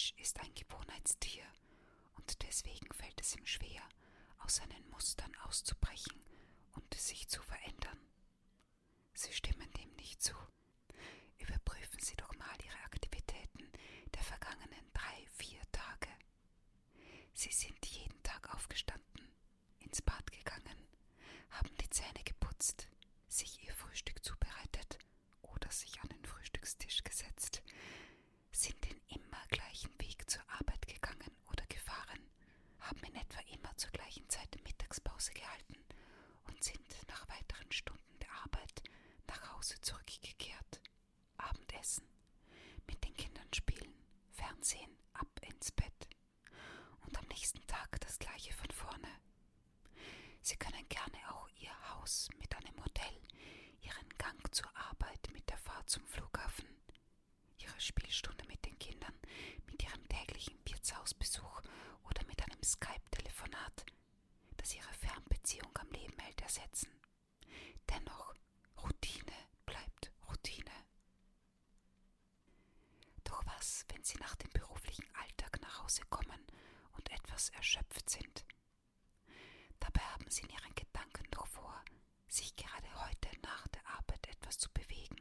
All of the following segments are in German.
Mensch ist ein Gewohnheitstier und deswegen fällt es ihm schwer, aus seinen Mustern auszubrechen und sich zu verändern. Sie stimmen dem nicht zu. Überprüfen Sie doch mal Ihre Aktivitäten der vergangenen drei, vier Tage. Sie sind jeden Tag aufgestanden, ins Bad gegangen, haben die Zähne geputzt, sich ihr Frühstück zubereitet oder sich an den Frühstückstisch gesetzt, sind den immer gleichen Weg zur Arbeit gegangen oder gefahren, haben in etwa immer zur gleichen Zeit Mittagspause gehalten und sind nach weiteren Stunden der Arbeit nach Hause zurückgekehrt. Abendessen, mit den Kindern spielen, Fernsehen, ab ins Bett. Und am nächsten Tag das gleiche von vorne. Sie können gerne auch Ihr Haus mit einem Hotel, Ihren Gang zur Arbeit mit der Fahrt zum Flughafen, Ihre Spielstunde mit den Kindern, mit Ihrem täglichen Wirtshausbesuch oder mit einem Skype-Telefonat, das Ihre Fernbeziehung am Ersetzen. Dennoch, Routine bleibt Routine. Doch was, wenn Sie nach dem beruflichen Alltag nach Hause kommen und etwas erschöpft sind? Dabei haben Sie in Ihren Gedanken doch vor, sich gerade heute nach der Arbeit etwas zu bewegen,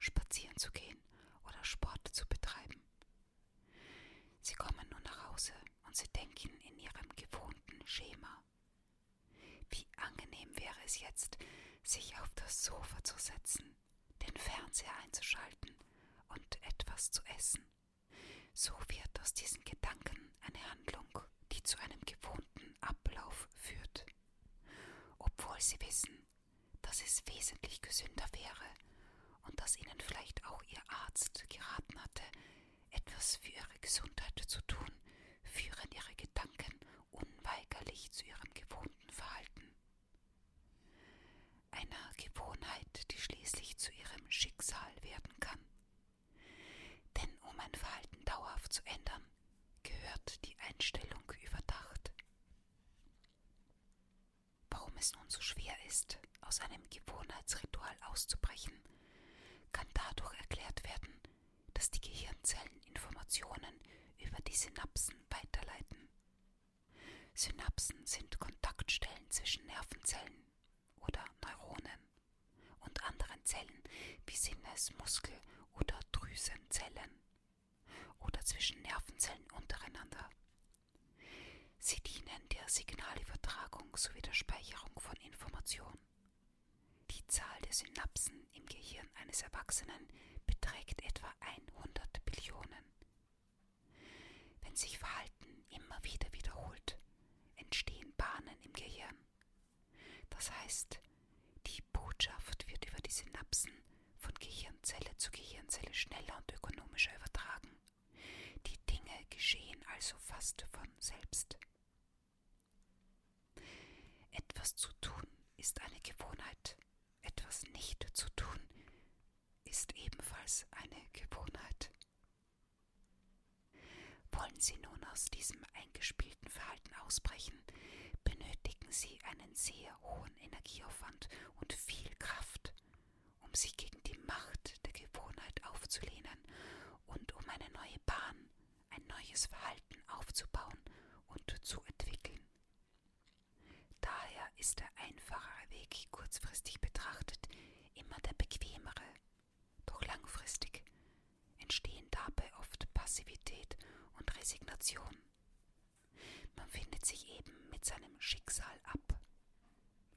spazieren zu gehen oder Sport zu betreiben. Sie kommen nun nach Hause und Sie denken in Ihrem gewohnten Schema. Wäre es jetzt, sich auf das Sofa zu setzen, den Fernseher einzuschalten und etwas zu essen. So wird aus diesen Gedanken eine Handlung, die zu einem gewohnten Ablauf führt. Obwohl Sie wissen, dass es wesentlich gesünder wäre und dass Ihnen vielleicht auch Ihr Arzt geraten hatte, etwas für Ihre Gesundheit zu tun, führen Ihre Gedanken unweigerlich zu Ihrem gewohnten Verhalten. Einer Gewohnheit, die schließlich zu Ihrem Schicksal werden kann. Denn um ein Verhalten dauerhaft zu ändern, gehört die Einstellung überdacht. Warum es nun so schwer ist, aus einem Gewohnheitsritual auszubrechen, kann dadurch erklärt werden, dass die Gehirnzellen Informationen über die Synapsen weiterleiten. Synapsen sind Kontaktstellen zwischen Nervenzellen oder Neuronen und anderen Zellen wie Sinnes-, Muskel- oder Drüsenzellen oder zwischen Nervenzellen untereinander. Sie dienen der Signalübertragung sowie der Speicherung von Information. Die Zahl der Synapsen im Gehirn eines Erwachsenen beträgt etwa 100 Billionen. Wenn sich Verhalten immer wieder wiederholt, entstehen Bahnen im Gehirn. Das heißt, die Botschaft wird über die Synapsen von Gehirnzelle zu Gehirnzelle schneller und ökonomischer übertragen. Die Dinge geschehen also fast von selbst. Etwas zu tun ist eine Gewohnheit, etwas nicht zu tun ist ebenfalls eine Gewohnheit. Wollen Sie nun aus diesem eingespielten Verhalten ausbrechen, benötigen Sie einen sehr hohen Energieaufwand und viel Kraft, um sich gegen die Macht der Gewohnheit aufzulehnen und um eine neue Bahn, ein neues Verhalten aufzubauen und zu entwickeln. Daher ist der einfachere Weg kurzfristig betrachtet immer der bequemere, doch langfristig entstehen dabei oft Passivität und Resignation. Man findet sich eben mit seinem Schicksal ab.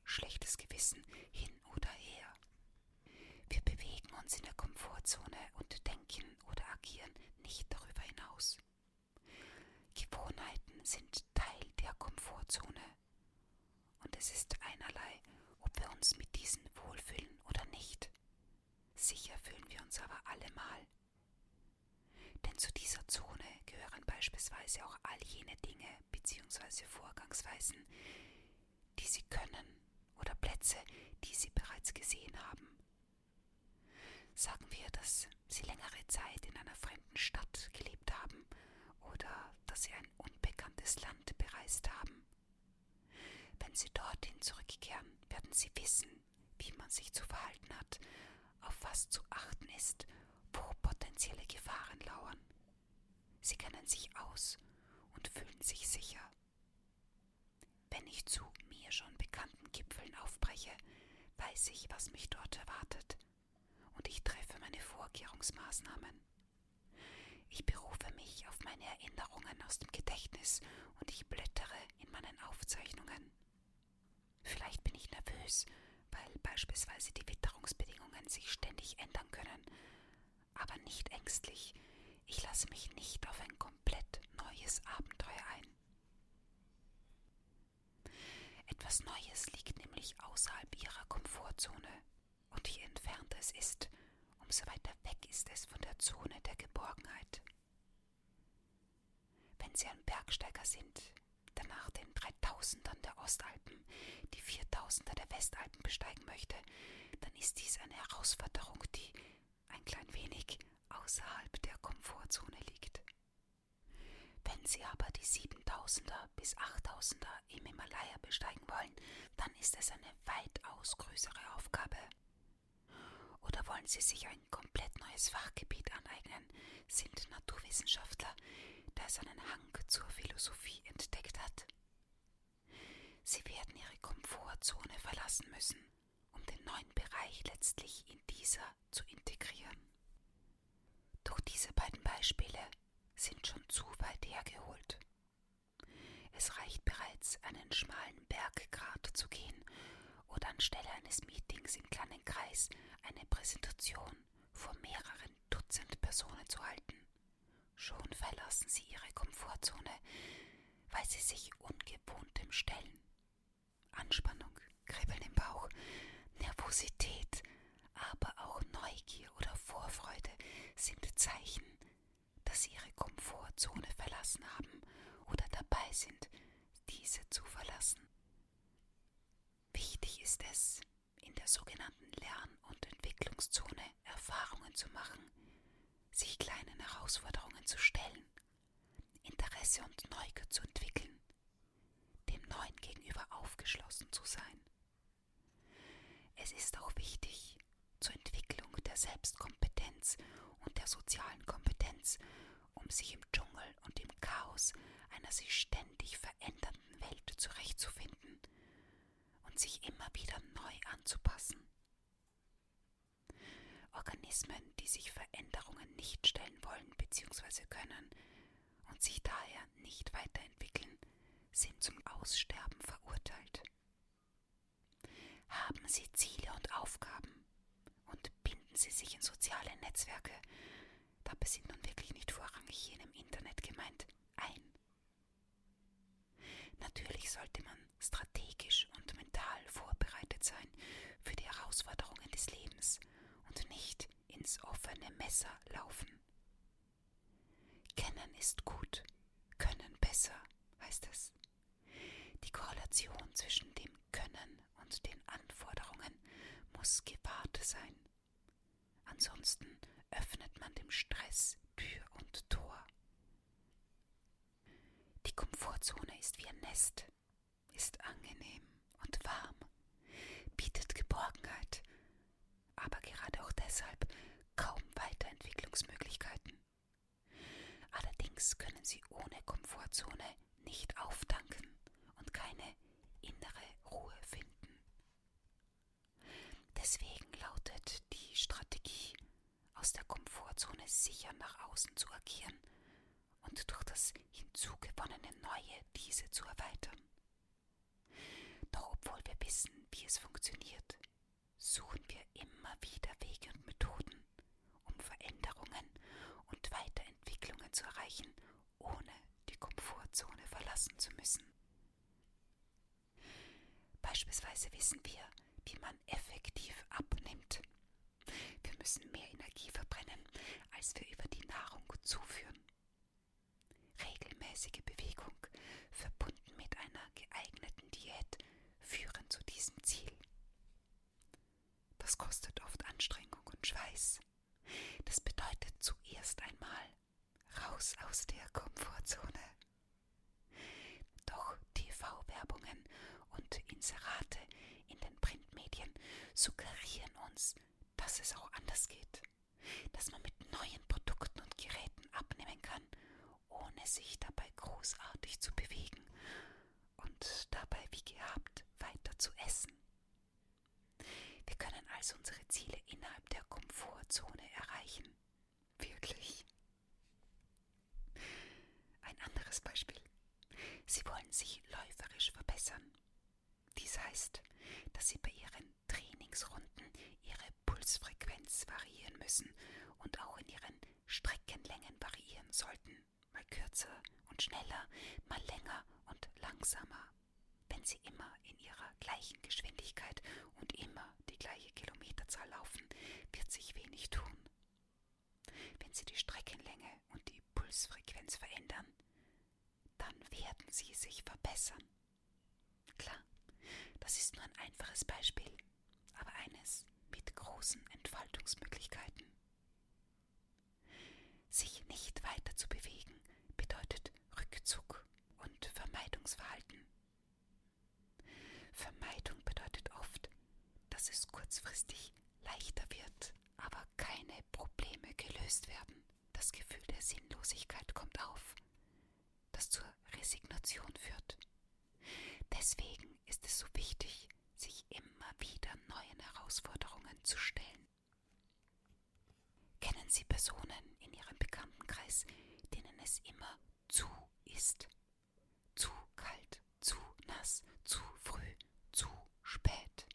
Schlechtes Gewissen hin oder her. Wir bewegen uns in der Komfortzone und denken oder agieren nicht darüber hinaus. Gewohnheiten sind Teil der Komfortzone. Und es ist einerlei, ob wir uns mit diesen wohlfühlen oder nicht. uns aber allemal. Denn zu dieser Zone gehören beispielsweise auch all jene Dinge bzw. Vorgangsweisen, die Sie können oder Plätze, die Sie bereits gesehen haben. Sagen wir, dass Sie längere Zeit in einer fremden Stadt gelebt haben oder dass Sie ein unbekanntes Land bereist haben. Wenn Sie dorthin zurückkehren, werden Sie wissen, wie man sich zu verhalten hat, auf was zu achten ist, wo potenzielle Gefahren lauern. Sie kennen sich aus und fühlen sich sicher. Wenn ich zu mir schon bekannten Gipfeln aufbreche, weiß ich, was mich dort erwartet, und ich treffe meine Vorkehrungsmaßnahmen. Ich berufe mich auf meine Erinnerungen aus dem Gedächtnis und ich blättere in meinen Aufzeichnungen. Vielleicht bin ich nervös, weil beispielsweise die Witterungsbedingungen sich ständig ändern können, aber nicht ängstlich. Ich lasse mich nicht auf ein komplett neues Abenteuer ein. Etwas Neues liegt nämlich außerhalb ihrer Komfortzone, und je entfernter es ist, umso weiter weg ist es von der Zone der Geborgenheit. Wenn Sie ein Bergsteiger sind, der nach den 3000ern der Ostalpen die 4000er der Westalpen besteigen möchte, dann ist dies eine Herausforderung, die ein klein wenig außerhalb der Komfortzone liegt. Wenn Sie aber die 7000er bis 8000er im Himalaya besteigen wollen, dann ist es eine weitaus größere Aufgabe. Oder wollen Sie sich ein komplett neues Fachgebiet aneignen, sind Naturwissenschaftler, der seinen Hang zur Philosophie entdeckt hat. Sie werden Ihre Komfortzone verlassen müssen, um den neuen Bereich letztlich in dieser zu integrieren. Diese beiden Beispiele sind schon zu weit hergeholt. Es reicht bereits, einen schmalen Berggrat zu gehen oder anstelle eines Meetings im kleinen Kreis eine Präsentation vor mehreren Dutzend Personen zu halten. Schon verlassen sie ihre Komfortzone, weil sie sich ungewohntem stellen. Anspannung, Kribbeln im Bauch, Nervosität, aber auch Neugier oder Vorfreude sind Zeichen, dass sie ihre Komfortzone verlassen haben oder dabei sind, diese zu verlassen. Wichtig ist es, in der sogenannten Lern- und Entwicklungszone Erfahrungen zu machen, sich kleinen Herausforderungen zu stellen, Interesse und Neugier zu entwickeln, dem Neuen gegenüber aufgeschlossen zu sein. Es ist auch wichtig, Selbstkompetenz und der sozialen Kompetenz, um sich im Dschungel und im Chaos einer sich ständig verändernden Welt zurechtzufinden und sich immer wieder neu anzupassen. Organismen, die sich Veränderungen nicht stellen wollen bzw. können und sich daher nicht weiterentwickeln, sind zum Aussterben verurteilt. Haben Sie Ziele und Aufgaben Sie sich in soziale Netzwerke, dabei sind nun wirklich nicht vorrangig jene im Internet gemeint, ein. Natürlich sollte man strategisch und mental vorbereitet sein für die Herausforderungen des Lebens und nicht ins offene Messer laufen. Kennen ist gut, können besser, heißt es. Die Korrelation zwischen dem Können und den Anforderungen muss gewahrt sein. Ansonsten öffnet man dem Stress Tür und Tor. Die Komfortzone ist wie ein Nest, ist angenehm und warm, bietet Geborgenheit, aber gerade auch deshalb kaum Weiterentwicklungsmöglichkeiten. Allerdings können Sie ohne Komfortzone nicht auftanken und keine innere Ruhe finden. Deswegen lautet die Strategie, aus der Sicher nach außen zu agieren und durch das hinzugewonnene Neue diese zu erweitern. Doch obwohl wir wissen, wie es funktioniert, suchen wir immer wieder Wege und Methoden, um Veränderungen und Weiterentwicklungen zu erreichen, ohne die Komfortzone verlassen zu müssen. Beispielsweise wissen wir, wie man effektiv abnimmt. Wir müssen mehr Energie verbrennen zuführen. Regelmäßige Bewegung verbunden mit einer geeigneten Diät führen zu diesem Ziel. Das kostet oft Anstrengung und Schweiß. Das bedeutet zuerst einmal raus aus der Komfortzone. Doch TV-Werbungen und Inserate in den Printmedien suggerieren uns, dass es auch anders geht. Dass Sie bei Ihren Trainingsrunden Ihre Pulsfrequenz variieren müssen und auch in Ihren Streckenlängen variieren sollten, mal kürzer und schneller, mal länger und langsamer. Wenn Sie immer in Ihrer gleichen Geschwindigkeit und immer die gleiche Kilometerzahl laufen, wird sich wenig tun. Wenn Sie die Streckenlänge und die Pulsfrequenz verändern, dann werden Sie sich verbessern. Klar, das ist nur ein einfaches Beispiel, aber eines mit großen Entfaltungsmöglichkeiten. Sich nicht weiter zu bewegen bedeutet Rückzug und Vermeidungsverhalten. Vermeidung bedeutet oft, dass es kurzfristig leichter wird, aber keine Probleme gelöst werden. Das Gefühl der Sinnlosigkeit kommt auf, das zur Resignation führt. Deswegen ist es so wichtig, sich immer wieder neuen Herausforderungen zu stellen. Kennen Sie Personen in Ihrem Bekanntenkreis, denen es immer zu ist? Zu kalt, zu nass, zu früh, zu spät.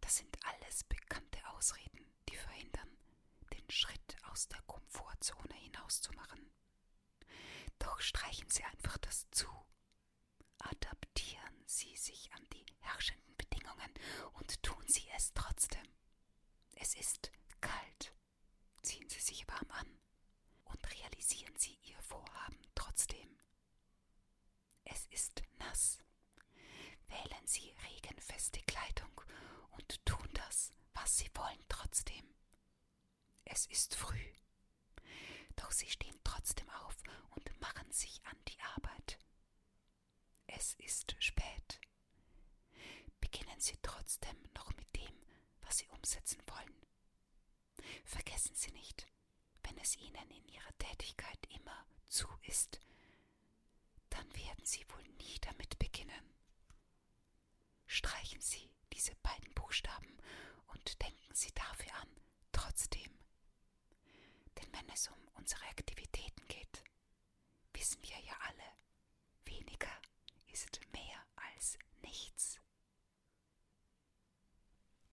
Das sind alles bekannte Ausreden, die verhindern, den Schritt aus der Komfortzone hinauszumachen. Doch streichen Sie einfach das zu. Adaptieren Sie sich an die herrschenden Bedingungen und tun Sie es trotzdem. Es ist kalt. Ziehen Sie sich warm an und realisieren Sie Ihr Vorhaben trotzdem. Es ist nass. Wählen Sie regenfeste Kleidung und tun das, was Sie wollen trotzdem. Es ist früh. Doch Sie stehen trotzdem auf und machen sich an die Arbeit es ist spät. Beginnen Sie trotzdem noch mit dem, was Sie umsetzen wollen. Vergessen Sie nicht, wenn es Ihnen in Ihrer Tätigkeit immer zu ist, dann werden Sie wohl nie damit beginnen. Streichen Sie diese beiden Buchstaben und denken Sie dafür an, trotzdem. Denn wenn es um unsere Aktivitäten geht, wissen wir ja alle, weniger ist mehr als nichts.